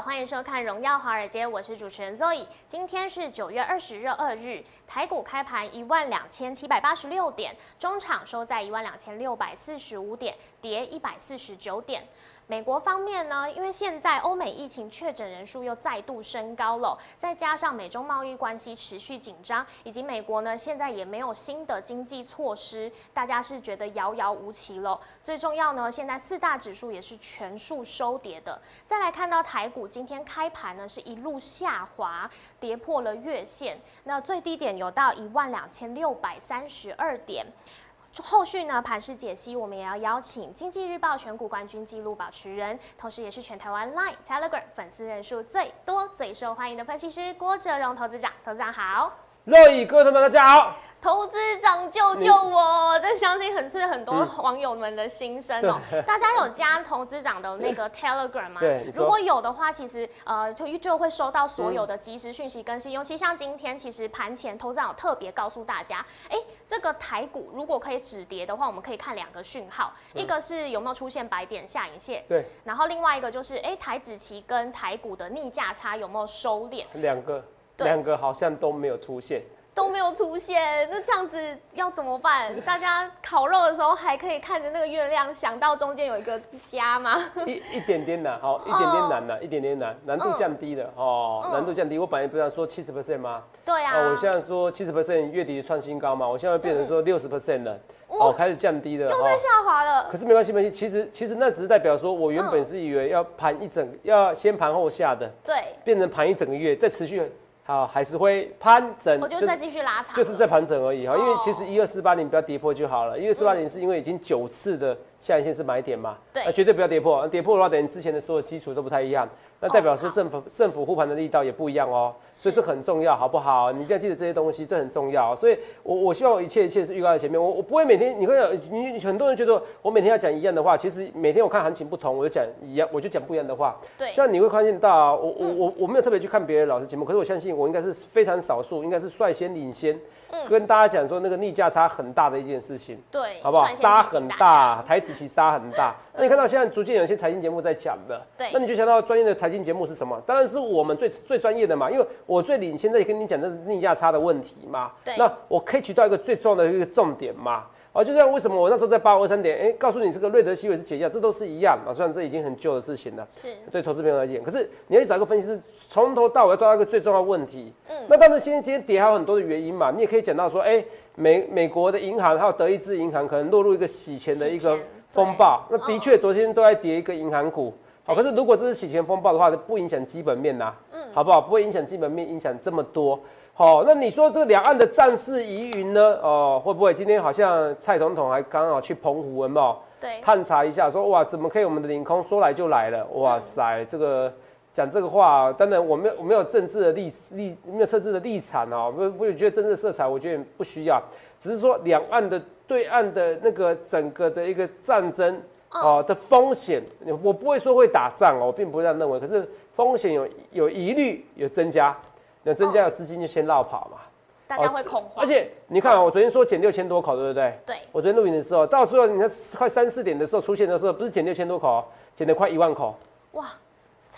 欢迎收看《荣耀华尔街》，我是主持人 Zoe。今天是九月二十日二日，台股开盘一万两千七百八十六点，中场收在一万两千六百四十五点，跌一百四十九点。美国方面呢，因为现在欧美疫情确诊人数又再度升高了，再加上美中贸易关系持续紧张，以及美国呢现在也没有新的经济措施，大家是觉得遥遥无期了。最重要呢，现在四大指数也是全数收跌的。再来看到台股今天开盘呢是一路下滑，跌破了月线，那最低点有到一万两千六百三十二点。后续呢，盘势解析，我们也要邀请经济日报全股冠军纪录保持人，同时也是全台湾 Line、Telegram 粉丝人数最多、最受欢迎的分析师郭哲荣投资长。投资长好，乐意各位同学们大家好。投资长救救我！这相信很是很多网友们的心声哦。大家有加投资长的那个 Telegram 吗？对，如果有的话，其实呃就就会收到所有的即时讯息更新。尤其像今天，其实盘前投资长有特别告诉大家，哎，这个台股如果可以止跌的话，我们可以看两个讯号，一个是有没有出现白点下影线，对，然后另外一个就是哎台指期跟台股的逆价差有没有收敛？两个，两个好像都没有出现。都没有出现，那这样子要怎么办？大家烤肉的时候还可以看着那个月亮，想到中间有一个家吗？一一点点难，好，一点点难了，一点点难，难度降低了，哦，难度降低。我本来不是说七十 percent 吗？对啊。我现在说七十 percent 月底创新高嘛，我现在变成说六十 percent 了，哦，开始降低了，又在下滑了。可是没关系，没关系。其实其实那只是代表说我原本是以为要盘一整，要先盘后下的，对，变成盘一整个月，再持续。好，还是会攀整，我就再继续拉长，就是在盘整而已哈。因为其实一二四八零不要跌破就好了，一二四八零是因为已经九次的下影线是买点嘛，对，绝对不要跌破，跌破的话等于之前的所有基础都不太一样。那代表说政府政府护盘的力道也不一样哦，所以这很重要，好不好？你一定要记得这些东西，这很重要。所以，我我希望一切一切是预告在前面。我我不会每天，你会有你很多人觉得我每天要讲一样的话，其实每天我看行情不同，我就讲一样，我就讲不一样的话。对，像你会发现到，我我我我没有特别去看别的老师节目，可是我相信我应该是非常少数，应该是率先领先。跟大家讲说那个逆价差很大的一件事情，对，好不好？杀很大，台子期杀很大。那你看到现在逐渐有些财经节目在讲的，对，那你就想到专业的财经节目是什么？当然是我们最最专业的嘛，因为我最领先在跟你讲的是逆价差的问题嘛。对，那我可以举到一个最重要的一个重点嘛。啊，就像为什么我那时候在八五二三点，哎，告诉你这个瑞德西韦是解药，这都是一样啊。虽然这已经很旧的事情了，是对投资朋友来讲，可是你要去找一个分析师，从头到尾要抓到一个最重要的问题。嗯，那当然今天今天跌还有很多的原因嘛，你也可以讲到说，哎，美美国的银行还有德意志银行可能落入一个洗钱的一个风暴。那的确昨天都在跌一个银行股，好，可是如果这是洗钱风暴的话，不影响基本面呐，嗯，好不好？不会影响基本面，影响这么多。好，那你说这个两岸的战事疑云呢？哦，会不会今天好像蔡总统还刚好去澎湖，文茂对，探查一下，说哇，怎么可以我们的领空说来就来了？哇塞，这个讲这个话，当然我没有我没有政治的立立没有政治的立场哦，不不觉得政治色彩，我觉得不需要，只是说两岸的对岸的那个整个的一个战争哦的风险，我不会说会打仗哦，我并不这样认为，可是风险有有疑虑有增加。那增加有资金就先绕跑嘛，大家会恐慌。而且你看啊，我昨天说减六千多口，对不对？对。我昨天录影的时候，到最后你看快三四点的时候出现的时候，不是减六千多口，减了快一万口。哇，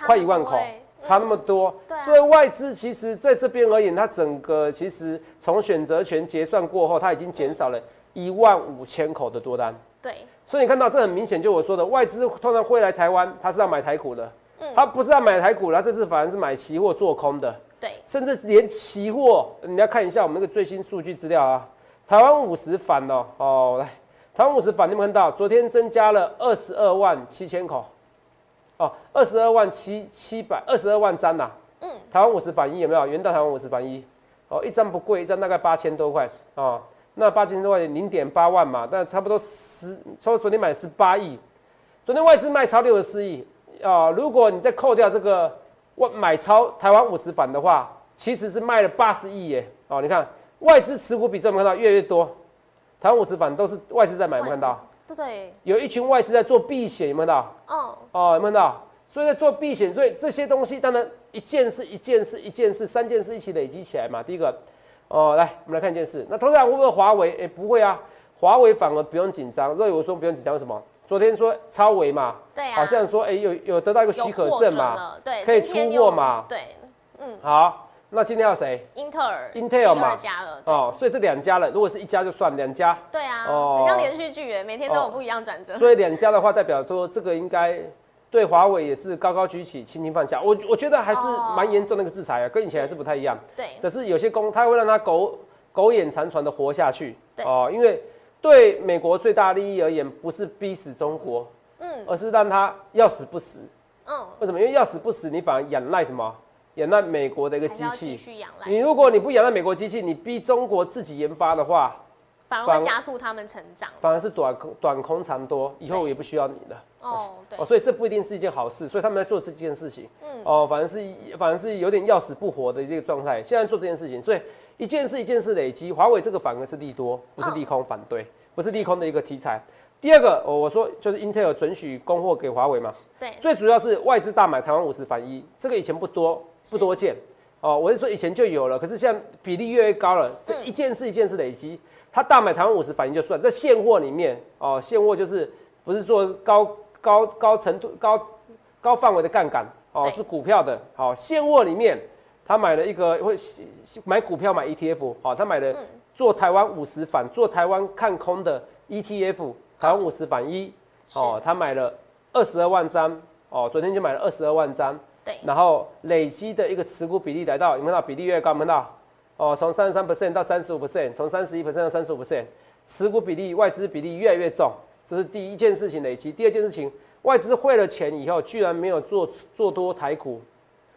快一万口，差那么多。对。所以外资其实在这边而言，它整个其实从选择权结算过后，它已经减少了一万五千口的多单。对。所以你看到这很明显，就我说的，外资通常会来台湾，他是要买台股的。嗯。他不是要买台股了，这次反而是买期货做空的。对，甚至连期货，你要看一下我们那个最新数据资料啊。台湾五十反哦，哦来，台湾五十反，你们看到昨天增加了二十二万七千口，哦，二十二万七七百二十二万张呐。嗯，台湾五十反一有没有？元大台湾五十反一，哦，一张不贵，一张大概八千多块哦。那八千多块钱零点八万嘛，但差不多十，从昨天买十八亿，昨天外资卖超六十四亿啊。如果你再扣掉这个。外买超台湾五十反的话，其实是卖了八十亿耶！哦，你看外资持股比这么看到越来越多，台湾五十反都是外资在买，有没有看到？对，有一群外资在做避险，有没有看到？哦哦，有没有看到？所以在做避险，所以这些东西当然一件事一件事一件事三件事一起累积起来嘛。第一个，哦，来我们来看一件事，那通常会不会华为？哎，不会啊，华为反而不用紧张。所以我说不用紧张，为什么？昨天说超维嘛，对啊，好像说哎、有有得到一个许可证嘛，对，可以出货嘛对，嗯，好，那今天要谁？英特尔 Intel 嘛家了，哦，所以这两家了，如果是一家就算两家，对啊，哦很像连续剧耶，每天都有哦不一样转折。所以两家的话，代表说这个应该对华为也是高高举起，轻轻放下。我我觉得还是哦蛮严重的一个制裁啊，跟以前还是不太一样。对，只是有些公，它会让它苟苟延残喘的活下去。对哦，因为对美国最大利益而言，不是逼死中国，嗯而是让它要死不死。嗯，为什么？因为要死不死，你反而仰赖什么？仰赖美国的一个机器。你，如果你不仰赖美国机器，你逼中国自己研发的话，反而反会加速他们成长。反而是短空短空长多，以后对也不需要你了。哦，对哦，，所以这不一定是一件好事，所以他们在做这件事情，嗯哦，反而是反而是有点要死不活的这个状态。现在做这件事情，所以一件事一件事累积，华为这个反而是利多，不是利空反对，不是利空的一个题材。第二个，哦我说就是 Intel 准许供货给华为嘛，对，最主要是外资大买台湾五十反一，这个以前不多不多见哦，我是说以前就有了，可是现在比例越来越高了，这嗯一件事一件事累积，它大买台湾五十反一就算，在现货里面哦，现货就是不是做高高高程度高高范围的杠杆哦，是股票的，好、现货里面他买了一个会买股票买 ETF，好、他买了嗯。做台湾五十反做台湾看空的 ETF，台湾五十反一哦，他买了二十二万张哦，昨天就买了二十二万张，对，然后累积的一个持股比例来到，你看到比例越高，有没有看到？哦，从三十三 percent 到三十五 percent，从三十一 percent 到三十五 percent，持股比例、外资比例越来越重，这是第一件事情累积。第二件事情，外资汇了钱以后，居然没有做做多台股，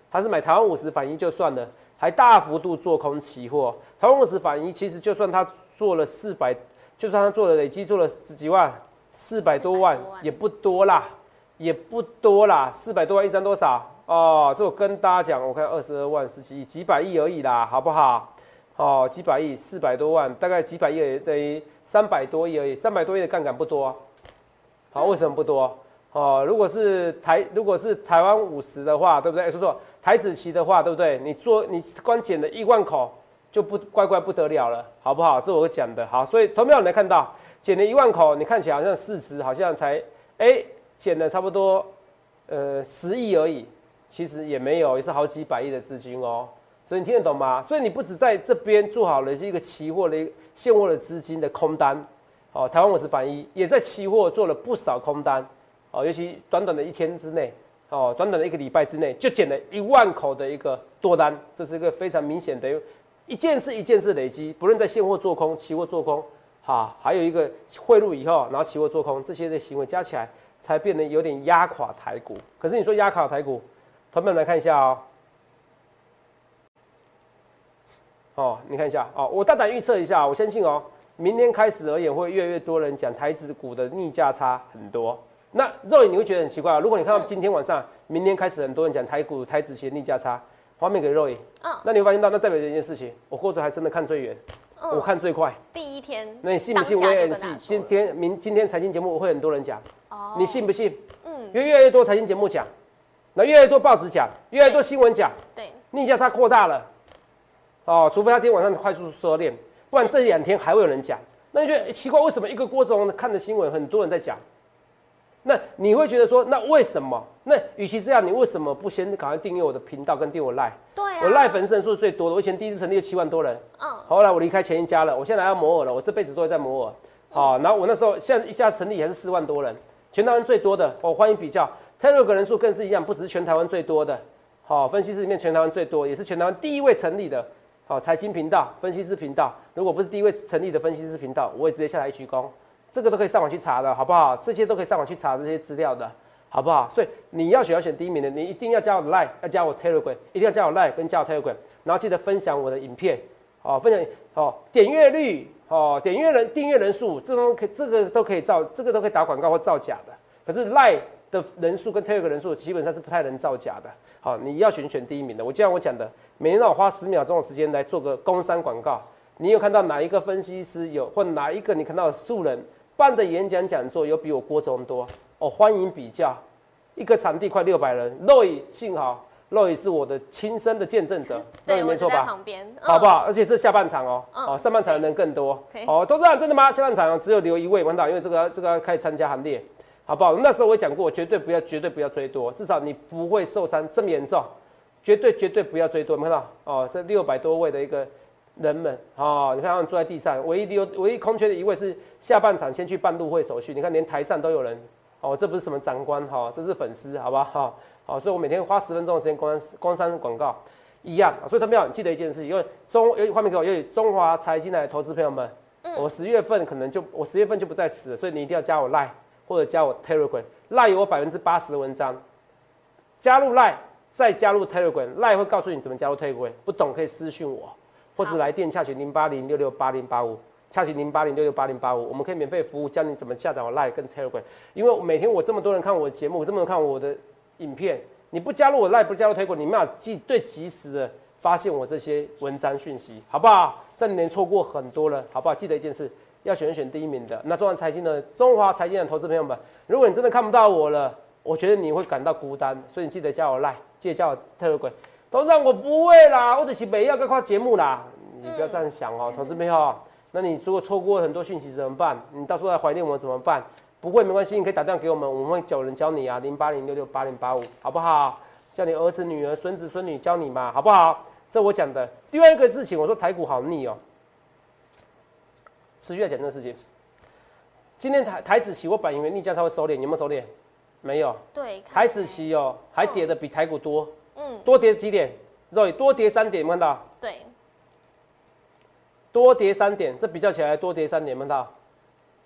他是买台湾五十反一就算了，还大幅度做空期货。台湾五十反一其实就算他做了四百，就算他做了累积做了十几万，四百多万也不多啦，也不多啦，四百多万一张多少？哦，这我跟大家讲，我看二十二万十几亿，几百亿而已啦，好不好？哦，几百亿，四百多万，大概几百亿而已等于三百多亿而已，三百多亿的杠杆不多、啊。好，为什么不多？哦，如果是台如果是台湾五十的话，对不对？说错，台子期的话，对不对？你做你光减了一万口就不乖乖不得了了，好不好？这我讲的好，所以投票你来看到减了一万口，你看起来好像市值好像才哎减了差不多呃十亿而已，其实也没有，也是好几百亿的资金哦。所以你听得懂吗？所以你不止在这边做好了一个期货的现货的资金的空单，哦，台湾五十反一，也在期货做了不少空单，哦，尤其短短的一天之内，哦，短短的一个礼拜之内就减了一万口的一个多单，这是一个非常明显的一件事一件事累积，不论在现货做空、期货做空，哈，还有一个汇入以后，然后期货做空这些的行为加起来，才变得有点压垮台股。可是你说压垮台股，同学们来看一下哦。哦，你看一下哦，我大胆预测一下，我相信哦，明天开始而言，会越来越多人讲台子股的逆价差很多。那肉眼你会觉得很奇怪啊，如果你看到今天晚上、明天开始很多人讲台股、台子期的逆价差，画面给肉眼，嗯那你会发现到，那代表着一件事情，我或者还真的看最远，我嗯，看最快。第一天，那你信不信？我也是跟大家说了今天明今天财经节目我会很多人讲，哦你信不信？嗯，因为越来越多财经节目讲，那越来越多报纸讲，越来越多新闻讲，对，逆价差扩大了，哦，除非他今天晚上快速收敛，不然是这两天还会有人讲。那你觉得、诶奇怪，为什么一个郭总看的新闻很多人在讲？那你会觉得说，那为什么？那与其这样，你为什么不先赶快订阅我的频道跟订阅我 Line？对啊，我 Line 粉丝人数是最多的，我以前第一次成立就七万多人，嗯，后来我离开前一家了，我现在来到摩尔了，我这辈子都会在摩尔。好、然后我那时候现在一下成立还是四万多人，全台湾最多的，我、欢迎比较。Telegram 人数更是一样，不只是全台湾最多的，好、分析师里面全台湾最多，也是全台湾第一位成立的，好、财经频道、分析师频道。如果不是第一位成立的分析师频道，我也直接下来一鞠躬，这个都可以上网去查的，好不好？这些都可以上网去查这些资料的，好不好？所以你要选要选第一名的，你一定要加我 Line，要加我 Telegram，一定要加我 Line 跟加我 Telegram，然后记得分享我的影片。哦，分享哦，点阅率哦，点阅人订阅人数，这种可这个都可以造，这个都可以打广告或造假的。可是赖的人数跟 Telegram 人数基本上是不太能造假的。好、你要选选第一名的。我就像我讲的，每天让我花十秒钟的时间来做个工商广告。你有看到哪一个分析师有，或哪一个你看到的素人办的演讲讲座有比我郭总多？哦，欢迎比较。一个场地快六百人，Roy 幸好 Roy 是我的亲身的见证者，对，Roy 我就没错吧？在旁边，嗯好不？好？而且是下半场哦，嗯哦，上半场的人更多可以。哦，都这样，真的吗？下半场哦只有留一位，完导，因为这个这个要开始参加行列。好不好？那时候我讲过，绝对不要，绝对不要追多，至少你不会受伤这么严重，绝对绝对不要追多。没看到哦，这六百多位的一个人们哦，你看他们坐在地上，唯一留唯一空缺的一位是下半场先去办入会手续，你看连台上都有人哦，这不是什么长官哈，这是粉丝，好吧哈，好，所以我每天花十分钟的时间光光山广告一样，所以他们要记得一件事，因为中有画面给我，因为中华财经的投资朋友们，我十月份可能就我十月份就不在此了，所以你一定要加我 line。或者加我 Telegram，Line 有我百分之八十的文章。加入 Line，再加入 Telegram，Line 会告诉你怎么加入 Telegram。不懂可以私讯我，或者来电洽询零八零六六八零八五，洽询零八零六六八零八五，我们可以免费服务教你怎么下载我 Line 跟 Telegram。因为每天我这么多人看我的节目，这么多人看我的影片，你不加入我 Line，不加入 Telegram，你没有及最及时的发现我这些文章讯息，好不好？这里面错过很多了，好不好？记得一件事。要选选第一名的，那中华财经的中华财经的投资朋友们，如果你真的看不到我了，我觉得你会感到孤单，所以你记得加我赖，记得加我特鬼。董事长，我不会啦，我只是每要个看节目啦，你不要这样想哦，投资朋友。那你如果错过很多讯息怎么办？你到时候来怀念我怎么办？不会没关系，你可以打电话给我们，我们会找人教你啊，零八零六六八零八五，好不好？叫你儿子、女儿、孙子、孙女教你嘛，好不好？这我讲的。另外一个事情，我说台股好腻哦。持续在讲这个事情。今天台台子期我本以为逆价才会收敛，有没有收敛？没有。对。台子期哦，还跌的比台股多。嗯。多跌几点？肉多跌三点，看到？对。多跌三点，这比较起来多跌三点，看到？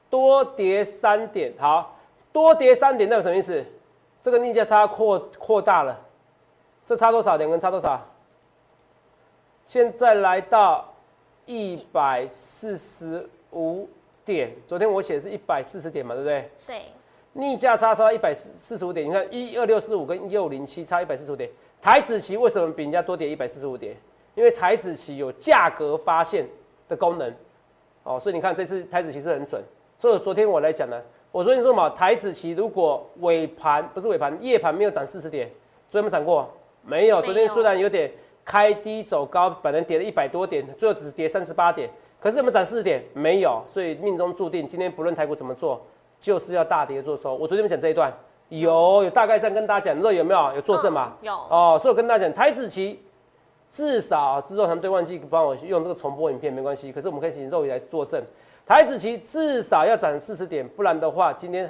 多跌三点，好，多跌三点，那有什么意思？这个逆价差扩扩大了。这差多少？两个人差多少？现在来到一百四十。五点，昨天我写的是一百四十点嘛，对不对？对。逆价差差一百四四十五点，你看一二六四五跟一六零七差一百四十五点。台子期为什么比人家多跌一百四十五点？因为台子期有价格发现的功能，哦，所以你看这次台子期是很准。所以昨天我来讲呢，我昨天说嘛，台子期如果尾盘不是尾盘，夜盘没有涨四十点，昨天有没涨过？没有。昨天虽然有点开低走高，本来跌了一百多点，最后只跌三十八点。可是有没有涨四点？没有，所以命中注定，今天不论台股怎么做，就是要大跌做收。我昨天讲这一段，有有大概这样跟大家讲，肉有没有有作证吗？有哦，所以我跟大家讲，台子期至少制作团队忘记帮我用这个重播影片没关系，可是我们可以请肉眼来作证，台子期至少要涨四十点，不然的话，今天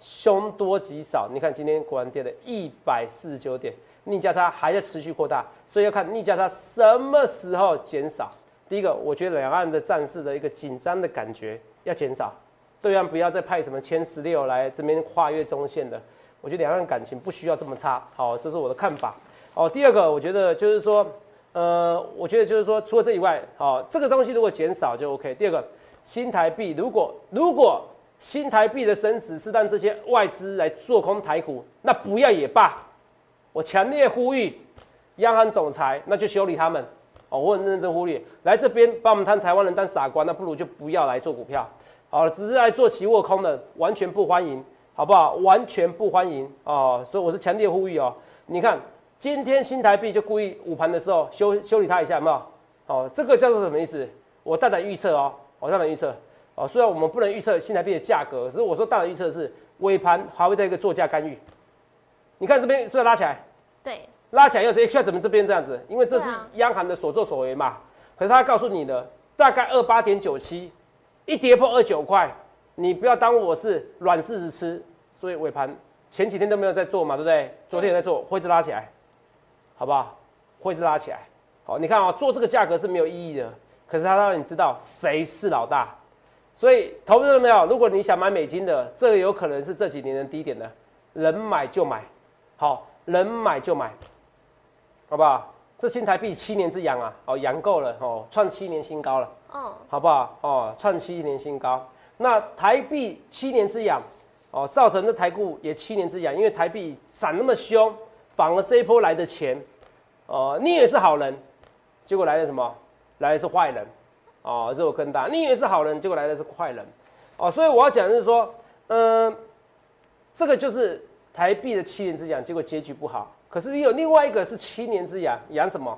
凶多吉少。你看今天果然跌了一百四十九点，逆价差还在持续扩大，所以要看逆价差什么时候减少。第一个，我觉得两岸的战事的一个紧张的感觉要减少，对岸不要再派什么歼十六来这边跨越中线的，我觉得两岸感情不需要这么差。好，这是我的看法。哦，第二个，我觉得就是说，呃，我觉得就是说，除了这以外，好，这个东西如果减少就 OK。第二个，新台币如果如果新台币的升值是让这些外资来做空台股，那不要也罢。我强烈呼吁央行总裁，那就修理他们。哦，我很认真忽略来这边把我们当台湾人当傻瓜，那不如就不要来做股票，好了，只是来做期货空的，完全不欢迎，好不好？完全不欢迎哦，所以我是强烈呼吁哦。你看今天新台币就故意午盘的时候修修理它一下，有没有？哦，这个叫做什么意思？我大胆预测哦，我大胆预测哦。虽然我们不能预测新台币的价格，只是我说大胆预测是尾盘还会在一个作价干预。你看这边是不是拉起来？对。拉起来又这，现在怎么这边这样子？因为这是央行的所作所为嘛。可是他告诉你的大概二八点九七，一跌破二九块，你不要当我是软柿子吃。所以尾盘前几天都没有在做嘛，对不对？昨天也在做，会子拉起来，好不好？会子拉起来。好，你看啊，做这个价格是没有意义的。可是他让你知道谁是老大。所以投资了没有？如果你想买美金的，这个有可能是这几年的低点的，能买就买，好，能买就买。好不好？这新台币七年之痒啊，哦，阳够了哦，创七年新高了，嗯，好不好？哦，创七年新高。那台币七年之痒，哦，造成的台股也七年之痒，因为台币涨那么凶，反而这一波来的钱，哦，你以为是好人，结果来的什么？来的是坏人，哦，这我更大。你以为是好人，结果来的是坏人，哦，所以我要讲的是说，嗯，这个就是台币的七年之痒，结果结局不好。可是你有另外一个是七年之痒，痒什么？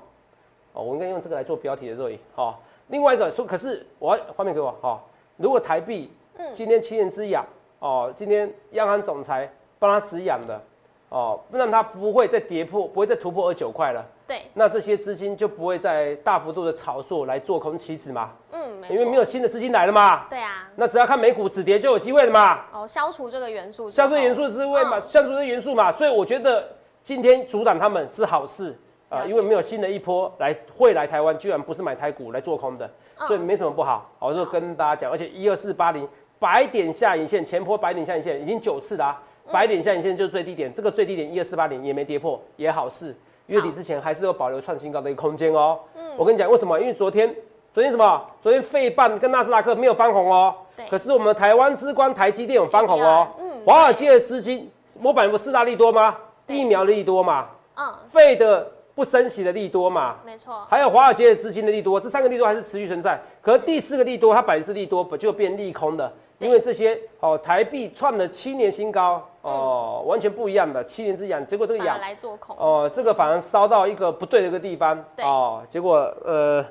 哦，我应该用这个来做标题的座椅。好，另外一个说，可是我要画面给我。好，如果台币今天七年之痒，哦，哦，今天央行总裁帮他止痒的，哦，让他不会再跌破，不会再突破二九块了。对，那这些资金就不会再大幅度的炒作来做空期指嘛，嗯，因为没有新的资金来了嘛。对啊，那只要看美股止跌就有机会了嘛，哦，消除这个元素消除元素之位嘛，嗯消除这元素嘛，所以我觉得今天阻挡他们是好事啊、因为没有新的一波来会来台湾，居然不是买台股来做空的，嗯所以没什么不好。我就跟大家讲，而且一二四八零白点下影线，前波白点下影线已经九次了、啊，白点下影线就是最低点，这个最低点一二四八零也没跌破，也好事。月底之前还是有保留创新高的一个空间哦。嗯我跟你讲为什么？因为昨天昨天什么？昨天费半跟纳斯达克没有翻红哦，可是我们台湾之光台积电有翻红哦。嗯华尔街的资金，模板不四大利多吗？对疫苗的利多嘛，嗯，费的不升息的利多嘛，没错，还有华尔街的资金的利多，这三个利多还是持续存在。可是第四个利多，它本来是利多，不就变利空的？因为这些哦，台币创了七年新高哦，完全不一样的七年之痒，结果这个痒来做空，哦，这个反而烧到一个不对的一个地方对哦，结果呃，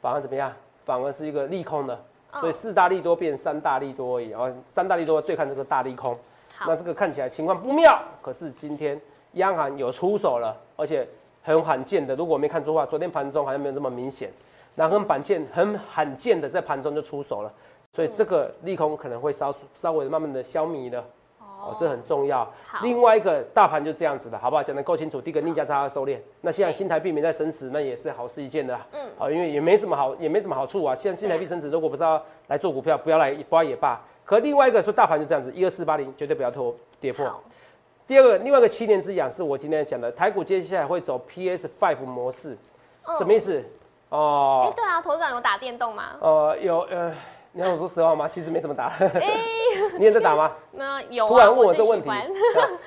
反而怎么样？反而是一个利空的，嗯所以四大利多变三大利多而已哦，三大利多对抗这个大利空。那，这个看起来情况不妙，可是今天央行有出手了，而且很罕见的。如果我没看错的话，昨天盘中好像没有这么明显，然后很罕见、很罕见的在盘中就出手了，所以这个利空可能会稍稍微慢慢的消弭了。哦，这很重要。另外一个大盘就这样子的，好不好？讲得够清楚。第一个逆价差收敛，那现在新台币没在升值，那也是好事一件的啊。嗯啊，因为也没什么好，也没什么好处啊。现在新台币升值，如果不知道来做股票，不要来，不要也罢。可另外一个说大盘就这样子，一二四八零绝对不要脱跌破。好，第二个，另外一个七年之痒是我今天讲的，台股接下来会走 PS Five 模式，嗯什么意思？哎，哦，对啊，头长有打电动吗？呃，有呃，你要我说实话吗？其实没什么打，哎，你也在打吗？那有啊，突然问我这问题，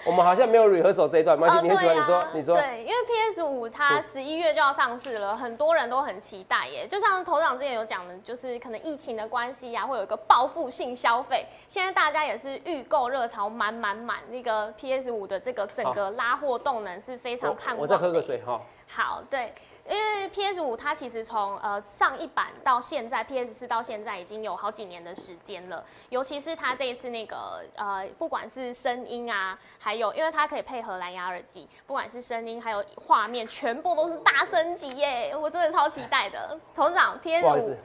我们好像没有 rehearsal 这一段，没关系，你很喜欢，哦你说，你说，对，因为 PS 五它十一月就要上市了，很多人都很期待耶。就像头长之前有讲的，就是可能疫情的关系呀、会有一个报复性消费。现在大家也是预购热潮满满满，那个 PS 五的这个整个拉货动能是非常看我我。再喝个水哈。好，对，因为 PS 五它其实从呃上一版到现在，PS 四到现在已经有好几年的时间了。尤其是它这一次那个呃，不管是声音啊，还有因为它可以配合蓝牙耳机，不管是声音还有画面，全部都是大升级耶！我真的超期待的。董事长，PS 五，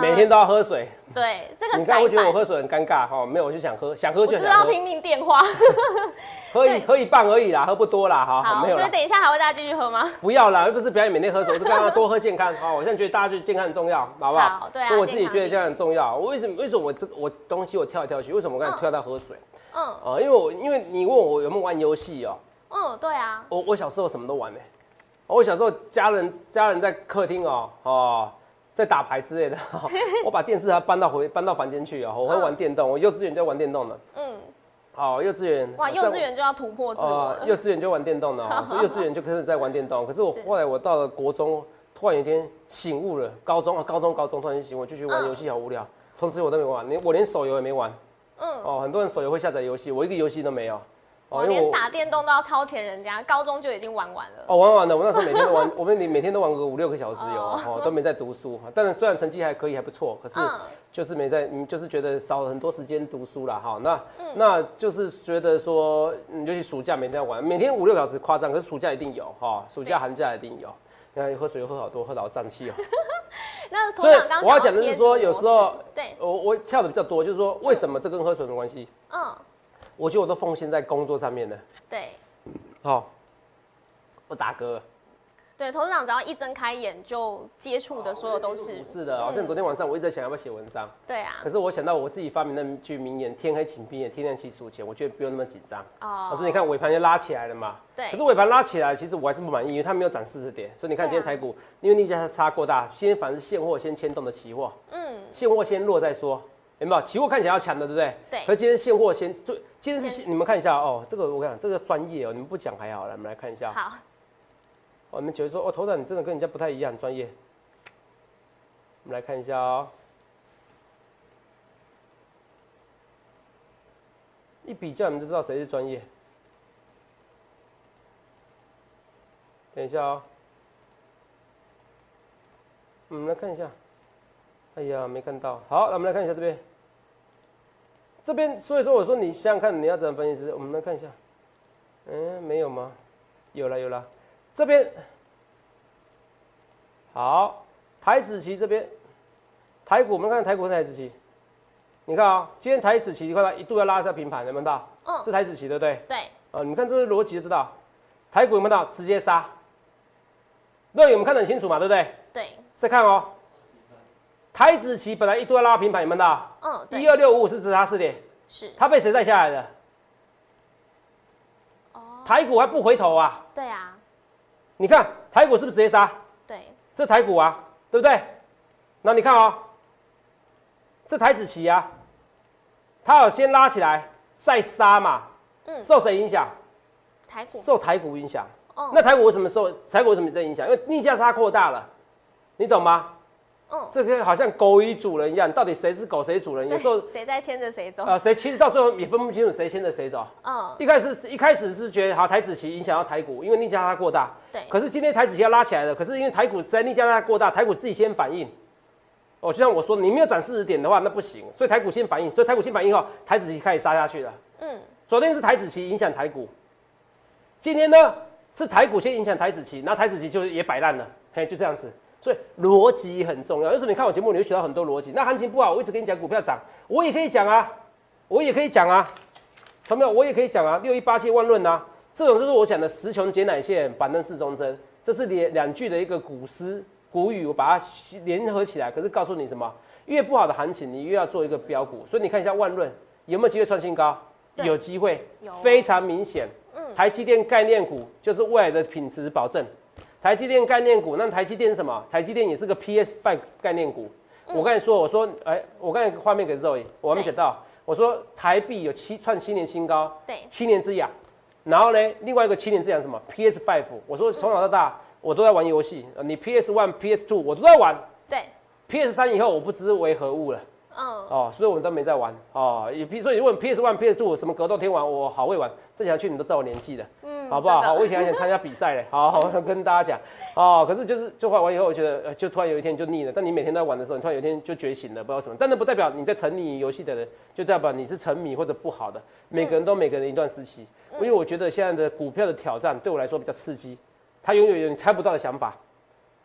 每天都要喝水，对这个你刚刚会觉得我喝水很尴尬哈？没有，我就想喝，想喝就想喝，就是要拼命电话。喝一喝一半而已啦，喝不多啦哈，好，没有啦，所以等一下还会大家继续喝吗？不要啦，又不是表演每天喝水，我是刚刚多喝健康 哈。我现在觉得大家觉得健康很重要，好不好？好对啊所以我自己觉得这样很重要。我为什么为什么我这个我东西我跳来跳去？为什么我刚才嗯跳到喝水？嗯啊，因为我因为你问我有没有玩游戏哦，嗯，对啊，我我小时候什么都玩呢、我小时候家人家人在客厅哦哦，在打牌之类的，我把电视还搬到回搬到房间去啊，我会玩电动，我幼稚园就玩电动的，嗯，哦，幼稚园哇，幼稚园就要突破自我哦，了。幼稚园就玩电动的、哦，所以幼稚园就开始在玩电动。可是我是后来我到了国中，突然有一天醒悟了，高中啊，高中高中突然醒悟，我就去玩嗯游戏，好无聊。从此我都没玩，连我连手游也没玩。嗯，哦，很多人手游会下载游戏，我一个游戏都没有。我连打电动都要超前人家，高中就已经玩完了。哦玩完了，我那时候每天都玩，我们每天都玩个五六个小时有哦哦，都没在读书。但是虽然成绩还可以，还不错，可是嗯就是没在，嗯，就是觉得少了很多时间读书了。哈。那嗯那就是觉得说，嗯，尤其暑假每天要玩，每天五六小时夸张，可是暑假一定有哈，暑假寒假一定有。你看喝水又喝好多，喝到好胀气哦。那头所以我要讲的是说，有时候对，我我跳的比较多，就是说为什么这跟喝水没关系？嗯，我觉得我都奉献在工作上面的。对好，我打嗝。对，董事长只要一睁开眼就接触的所有都是不是的，好像昨天晚上我一直在想要不要写文章。对啊可，是我想到我自己发明那句名言：“天黑请闭眼，天亮请数钱。”我觉得不用那么紧张。哦老师，你看尾盘就拉起来了嘛？对可是尾盘拉起来，其实我还是不满意，因为它没有涨四十点。所以你看今天台股，因为逆价差过大，今天反而是现货先牵动的期货，嗯，现货先落再说，有没有？期货看起来要强的，对不对？对可是今天现货先，对，今天是你们看一下哦，这个我讲，这个专业哦，你们不讲还好，来我们来看一下。好，哦，你们觉得说，哦，头长你真的跟人家不太一样，专业。我们来看一下哦，一比较你们就知道谁是专业。等一下哦，嗯，来看一下。哎呀，没看到。好，那我们来看一下这边。这边所以说我说你想想看你要怎么分析？我们来看一下，嗯，没有吗？有了有了，这边好，台子棋这边，台股我们看台股台子棋，你看啊、今天台子棋你看到一度要拉一下平盘，有没有到？嗯，这台子棋对不对？对，啊，你看这个逻辑就知道，台股有没有到直接杀？那我们看得很清楚嘛，对不对？对，再看哦，台子期本来一度要拉平盘，有没有到？嗯，对一，二六五五是直杀四点，是，它被谁带下来的？哦，台股还不回头啊？对啊，你看台股是不是直接杀？对，这台股啊，对不对？那你看哦，这台子期啊，它有先拉起来再杀嘛，嗯受谁影响？台股，受台股影响。哦，那台股为什么受台股为什么这影响？因为逆价差扩大了，你懂吗？嗯，这个好像狗与主人一样，到底谁是狗谁主人？有时候对谁在牵着谁走？呃，谁其实到最后也分不清楚谁牵着谁走。嗯，一开始一开始是觉得好台子期影响到台股，因为逆价差过大。对，可是今天台子期要拉起来了，可是因为台股实在逆价差过大，台股自己先反应。哦，就像我说，你没有涨四十点的话，那不行，所以台股先反应，所以台股先反应后，台子期开始杀下去了。嗯，昨天是台子期影响台股，今天呢是台股先影响台子期，然后台子期就也摆烂了，嘿，就这样子。所以逻辑很重要。有时候你看我节目，你会学到很多逻辑。那行情不好，我一直跟你讲股票涨，我也可以讲啊，我也可以讲啊，看到没有？我也可以讲啊，六一八七万论啊，这种就是我讲的十穷解乃线，板凳四中针，这是两两句的一个古诗古语，我把它联合起来。可是告诉你什么？越不好的行情，你越要做一个标股。所以你看一下万润有没有机会创新高？有机会有，非常明显。嗯台积电概念股就是未来的品质保证。台积电概念股，那台积电是什么？台积电也是个 PS Five 概念股。我刚才说，我说，哎，我刚才画面给 Zoe，我还没对讲到，我说台币有七创七年新高，对，七年之痒。然后呢，另外一个七年之痒什么？PS Five。我说从小到大我都在玩游戏，呃你 PS One、PS Two 我都在玩对，，PS 三以后我不知为何物了。嗯，哦，所以我们都没在玩哦。也所以如果 PS One、PS Two 什么格斗天王，我好会玩。这想去你都知道我年纪的，嗯好不好？好，我以前还想参加比赛嘞，好好跟大家讲哦。可是就是就玩完以后，我觉得呃就突然有一天就腻了。但你每天都在玩的时候，你突然有一天就觉醒了，不知道什么。但那不代表你在沉迷游戏的人，就代表你是沉迷或者不好的。每个人都每个人一段时期，因为我觉得现在的股票的挑战对我来说比较刺激，它拥有有你猜不到的想法。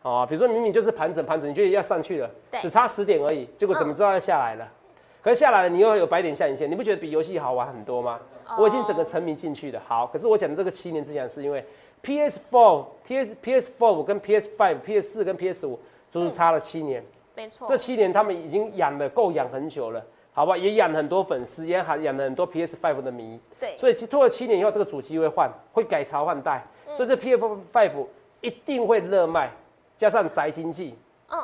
哦，比如说明明就是盘整盘整，你觉得要上去了，只差十点而已，结果怎么知道要下来了？可是下来了，你又有白点下影线，你不觉得比游戏好玩很多吗？我已经整个沉迷进去了。好，可是我讲的这个七年之痒，是因为 PS4、PS PS4 跟 PS5、PS 四跟 PS 五足足差了七年。没错，这七年他们已经养了够养很久了，好吧？也养了很多粉丝，也还养了很多 PS5 的迷。对，所以拖了七年以后，这个主机会换，会改朝换代，所以这 PS5 一定会热卖，加上宅经济。嗯，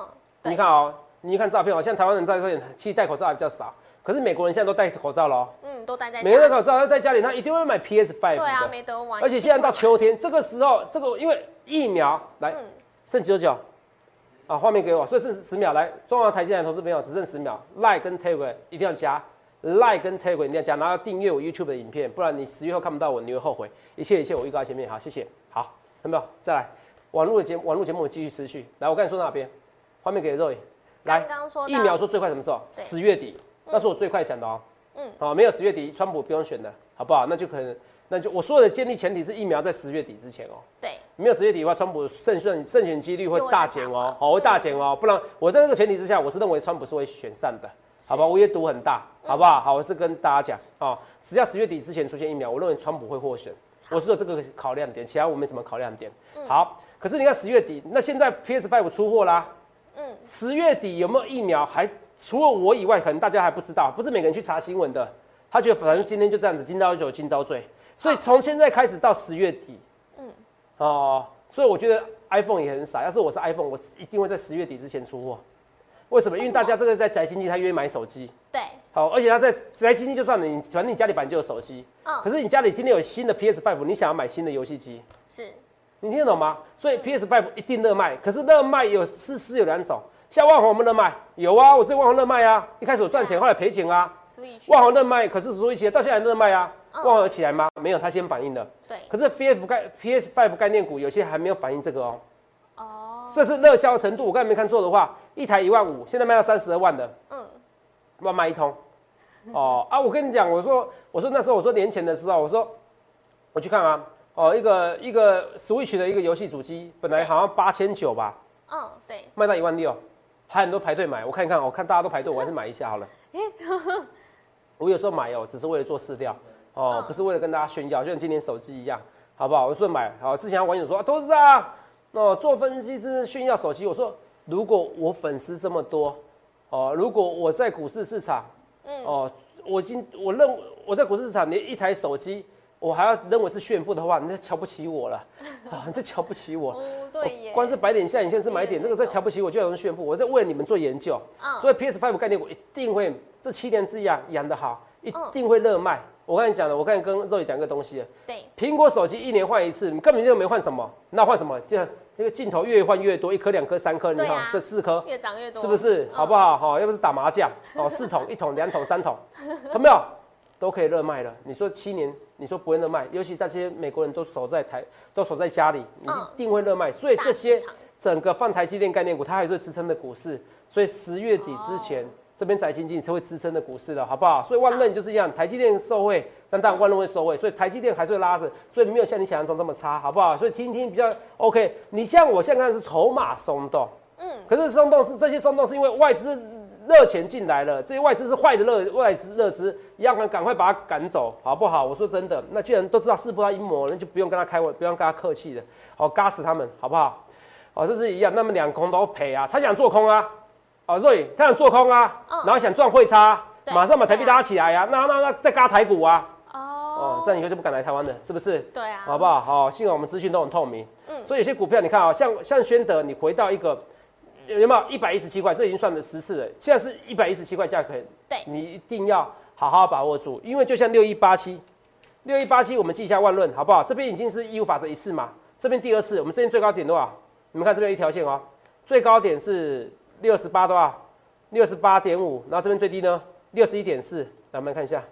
你看哦，你看照片哦，现在台湾人在这里其实戴口罩还比较少，可是美国人现在都戴口罩了哦。嗯，都戴在每个人家里，口罩要在家里，他一定会买 PS5 对啊，的。没得玩，而且现在到秋天这个时候，这个因为疫苗来嗯，剩九九，啊，画面给我，所以剩十秒来，中华台积电投资朋友只剩十秒，Like 跟 Telegram 一定要加，Like 跟 Telegram 一定要加，然后订阅我 YouTube 的影片，不然你十月后看不到我，你会后悔。一切一切我预告在前面，好，谢谢。好，有没有？再来，网络的节网络节目我继续持续。来，我刚才说哪边？画面给 Roy，来刚，刚说疫苗说最快什么时候？十月底，那是我最快讲的哦。嗯，好，没有十月底，川普不用选的，好不好？那就可能，那就我说的建立前提是疫苗在十月底之前哦。对，没有十月底的话，川普胜胜胜选几率会大减哦好，会大减哦。不然我在这个前提之下，我是认为川普是会选上的，好吧？我也赌很大，好不好？好，我是跟大家讲哦，只要十月底之前出现疫苗，我认为川普会获选。我是有这个考量点，其他我没什么考量点。好，可是你看十月底，那现在 PS Five 出货啦，嗯，十月底有没有疫苗？还除了我以外，可能大家还不知道，不是每个人去查新闻的。他觉得反正今天就这样子，今朝有酒今朝醉，所以从现在开始到十月底，嗯哦，所以我觉得 iPhone 也很傻。要是我是 iPhone，我一定会在十月底之前出货。为什么？因为大家这个在宅经济，他愿意买手机。对，好，而且他在宅经济就算了，你反正你家里本来就有手机，嗯可是你家里今天有新的 PS Five，你想要买新的游戏机，是，你听得懂吗？所以 PS Five 一定热卖，可是热卖有是是有两种，像万红有没有热卖？有啊，我这万红热卖啊，一开始我赚钱，后来赔钱啊。万红热卖，可是所以起来到现在还热卖啊，嗯万红有起来吗？没有，它先反应的。对，可是 PF 概 PS Five 概念股有些还没有反映这个哦，哦，这是热销程度。我刚才没看错的话，一台一万五，现在卖到三十二万的，嗯，乱卖一通。哦啊，我跟你讲，我说我说那时候我说年前的时候，我说我去看啊，哦一个一个 Switch 的一个游戏主机，本来好像八千九吧，嗯，对，卖到一万六，还很多排队买。我看一看，我看大家都排队，我还是买一下好了。我有时候买哦，只是为了做试调哦，不是为了跟大家炫耀，就像今年手机一样，好不好？我说买，好，之前网友说都是啊，哦，做分析师炫耀手机。我说如果我粉丝这么多，哦，如果我在股市市场，嗯，哦，我今我认我在股市市场连一台手机，我还要认为是炫富的话，你在瞧不起我了啊！你在瞧不起我。对耶。光是白点下影线是买点，这个在瞧不起我，就有人炫富。我在为你们做研究，所以 PS Five 概念我一定会。这七年之痒养得好，一定会热卖。我跟你讲了，我刚才跟肉姐讲一个东西。对，苹果手机一年换一次，你根本就没换什么，那换什么？就这个镜头越换越多，一颗、两颗、三颗，你看这四颗，越长越多，是不是？好不好？好，要不是打麻将，哦，四桶、一桶、两桶、三桶，有没有？都可以热卖了。你说七年，你说不会热卖？尤其这些美国人都守在台，都守在家里，你一定会热卖。所以这些整个放台积电概念股，它还是支撑的股市。所以十月底之前。这边宅经济是会支撑的股市的，好不好？所以万润就是一样，台积电受惠，但当然万润会受惠，所以台积电还是会拉着，所以没有像你想象中那么差，好不好？所以听听比较 OK。你像我现在看是筹码松动，嗯，可是松动是这些松动是因为外资热钱进来了，这些外资是坏的热外资热资，要赶赶快把它赶走，好不好？我说真的，那既然都知道是不他阴谋，那就不用跟他开玩，不用跟他客气的，好，嘎死他们，好不好？哦，这是一样，那么两空都赔啊，他想做空啊。哦，瑞，他想做空啊，然后想赚汇差，马上把台币拉起来呀，那那那再嘎台股啊，哦，这样以后就不敢来台湾了，是不是？对啊，好不好？好，幸好我们资讯都很透明，嗯，所以有些股票你看啊，像像宣德，你回到一个有没有一百一十七块，这已经算了十次了，现在是一百一十七块价格，对，你一定要好好把握住，因为就像六一八七，六一八七，我们记一下万论，好不好？这边已经是义务法则一次嘛，这边第二次，我们这边最高点多少？你们看这边一条线哦，最高点是。六十八多少？六十八点五，然后这边最低呢？六十一点四，来我们看一下，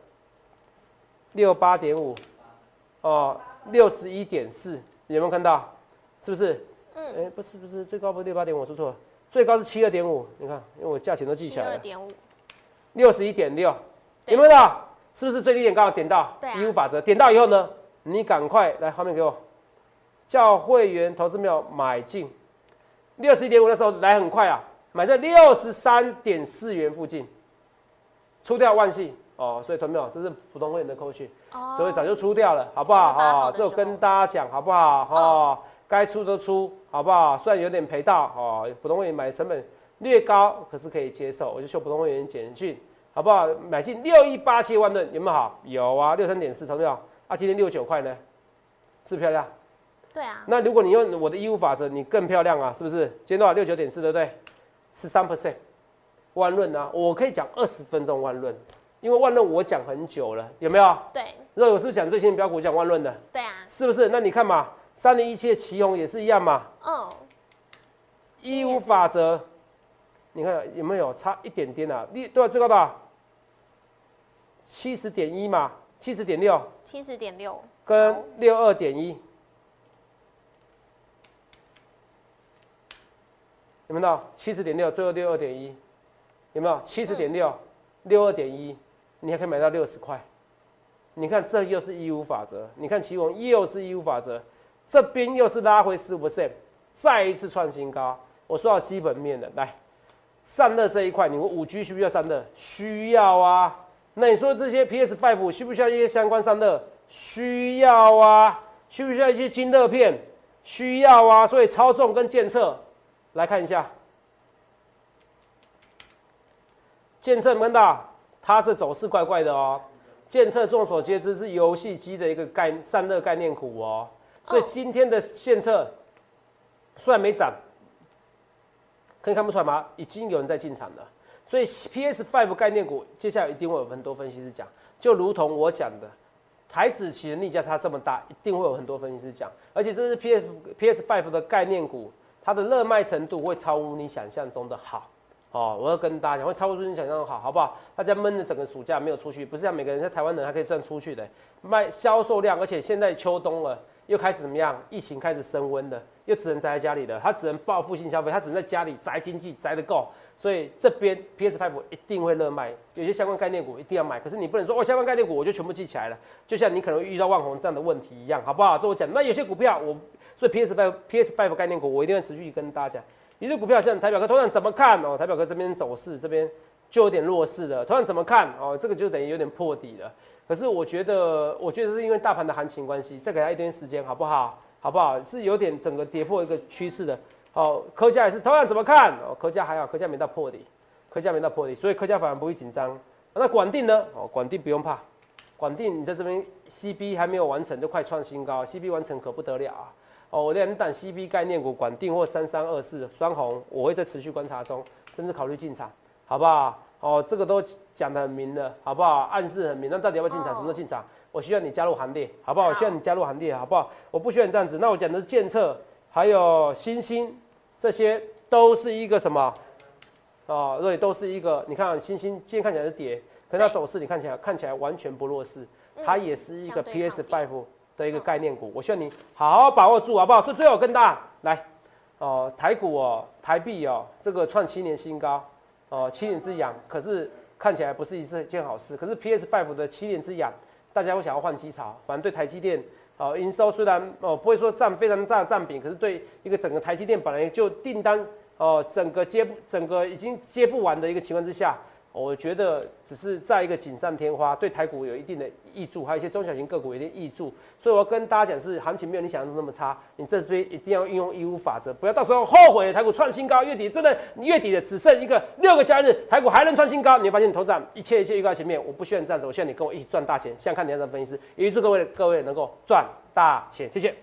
六八点五，哦，六十一点四，有没有看到？是不是？嗯。哎，不是不是，最高不是六八点五，我说错了，最高是七二点五。你看，因为我价钱都记起来了。七二点五。六十一点六，有没有到？是不是最低点刚好点到？对。义务法则点到以后呢，你赶快来后面给我，叫会员投资没有买进，六十一点五的时候来很快啊。买在六十三点四元附近，出掉万系哦，所以同没有，这是普通会员的扣讯，所以早就出掉了，好不好？哦，这我跟大家讲，好不好？哦，该出都出，好不好？虽然有点赔到哦，普通会员买成本略高，可是可以接受，我就秀普通会员简讯，好不好？买进六一八千万吨有没有好？有啊，六三点四，同没有？啊，今天六九块呢，是漂亮？对啊。那如果你用我的义务法则，你更漂亮啊，是不是？今天多少？六九点四，对不对？十三 percent，万润啊，我可以讲二十分钟万润，因为万润我讲很久了，有没有？对。那我是不是讲最新的标股讲万润的？对啊。是不是？那你看嘛，三零一七的旗宏也是一样嘛。嗯。义务法则，你看有没有差一点点啊？你对啊，最高多少？七十点一嘛，七十点六。七十点六。跟六二点一。有没有七十点六，最后六二点一？有没有七十点六，六二点一？你还可以买到六十块。你看这又是义务法则，你看奇宏又是义务法则，这边又是拉回十五 percent，再一次创新高。我说到基本面的，来散热这一块，你们五 G 需不需要散热？需要啊。那你说这些 PS Five 需不需要一些相关散热？需要啊。需不需要一些晶热片？需要啊。所以操纵跟监测。来看一下，建测看到它这走势怪怪的哦。建测众所皆知是游戏机的一个概散热概念股哦，所以今天的建测虽然没涨，可以看不出来吗？已经有人在进场了。所以 PS Five 概念股接下来一定会有很多分析师讲，就如同我讲的，台子期的逆价差这么大，一定会有很多分析师讲，而且这是 PS PS Five 的概念股。它的热卖程度会超乎你想象中的好，哦，我要跟大家讲，会超乎你想象的好，好不好？大家闷着整个暑假没有出去，不是像每个人在台湾人还可以赚出去的，卖销售量，而且现在秋冬了，又开始怎么样？疫情开始升温了，又只能宅在家里了。他只能报复性消费，他只能在家里宅经济宅得够。所以这边 PS Five 一定会热卖，有些相关概念股一定要买。可是你不能说哦，相关概念股我就全部记起来了，就像你可能遇到万红这样的问题一样，好不好？这我讲。那有些股票我，所以 PS Five PS Five 概念股我一定会持续跟大家讲。有些股票像台表哥，头上怎么看哦？台表哥这边走势这边就有点弱势了，头上怎么看哦？这个就等于有点破底了。可是我觉得，我觉得是因为大盘的行情关系，再给他一点时间，好不好？好不好？是有点整个跌破一个趋势的。好，科价也是，同样怎么看？哦，科价还好，科价没到破底，科价没到破底，所以科价反而不会紧张。那管定呢？哦，管定不用怕，管定你在这边 CB 还没有完成就快创新高，CB 完成可不得了啊！哦，我连等 CB 概念股管定或三三二四双红，我会在持续观察中，甚至考虑进场，好不好？哦，这个都讲得很明了，好不好？暗示很明，那到底要不要进场？什么时候进场？我需要你加入行列，好不好？我需要你加入行列，好不好？我不需要你这样子。那我讲的是建策，还有新兴，这些都是一个什么？哦，对，都是一个。你看新兴今天看起来是跌，可是它走势你看起来看起来完全不弱势，它也是一个 PS Five 的一个概念股。我需要你好好把握住，好不好？所以最后更大家来，哦，台股哦，台币哦，这个创七年新高。哦，七年之痒，可是看起来不是一件好事。可是 PS Five 的七年之痒，大家会想要换机槽。反正对台积电，哦，营收虽然哦不会说占非常大的占比，可是对一个整个台积电本来就订单哦整个接整个已经接不完的一个情况之下。我觉得只是在一个锦上添花，对台股有一定的益助，还有一些中小型个股有一定益助，所以我要跟大家讲是行情没有你想象中那么差，你这边一定要运用义务法则，不要到时候后悔台股创新高，月底真的月底的只剩一个六个交易日，台股还能创新高，你会发现你头涨一切一切预告前面，我不需要你这样子，我需要你跟我一起赚大钱，想看你样分析师，也预祝各位各位能够赚大钱，谢谢。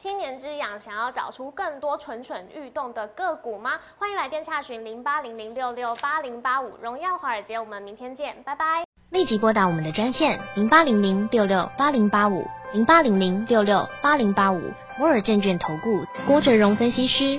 七年之痒，想要找出更多蠢蠢欲动的个股吗？欢迎来电查询零八零零六六八零八五荣耀华尔街，我们明天见，拜拜。立即拨打我们的专线零八零零六六八零八五零八零零六六八零八五摩尔证券投顾郭哲荣分析师。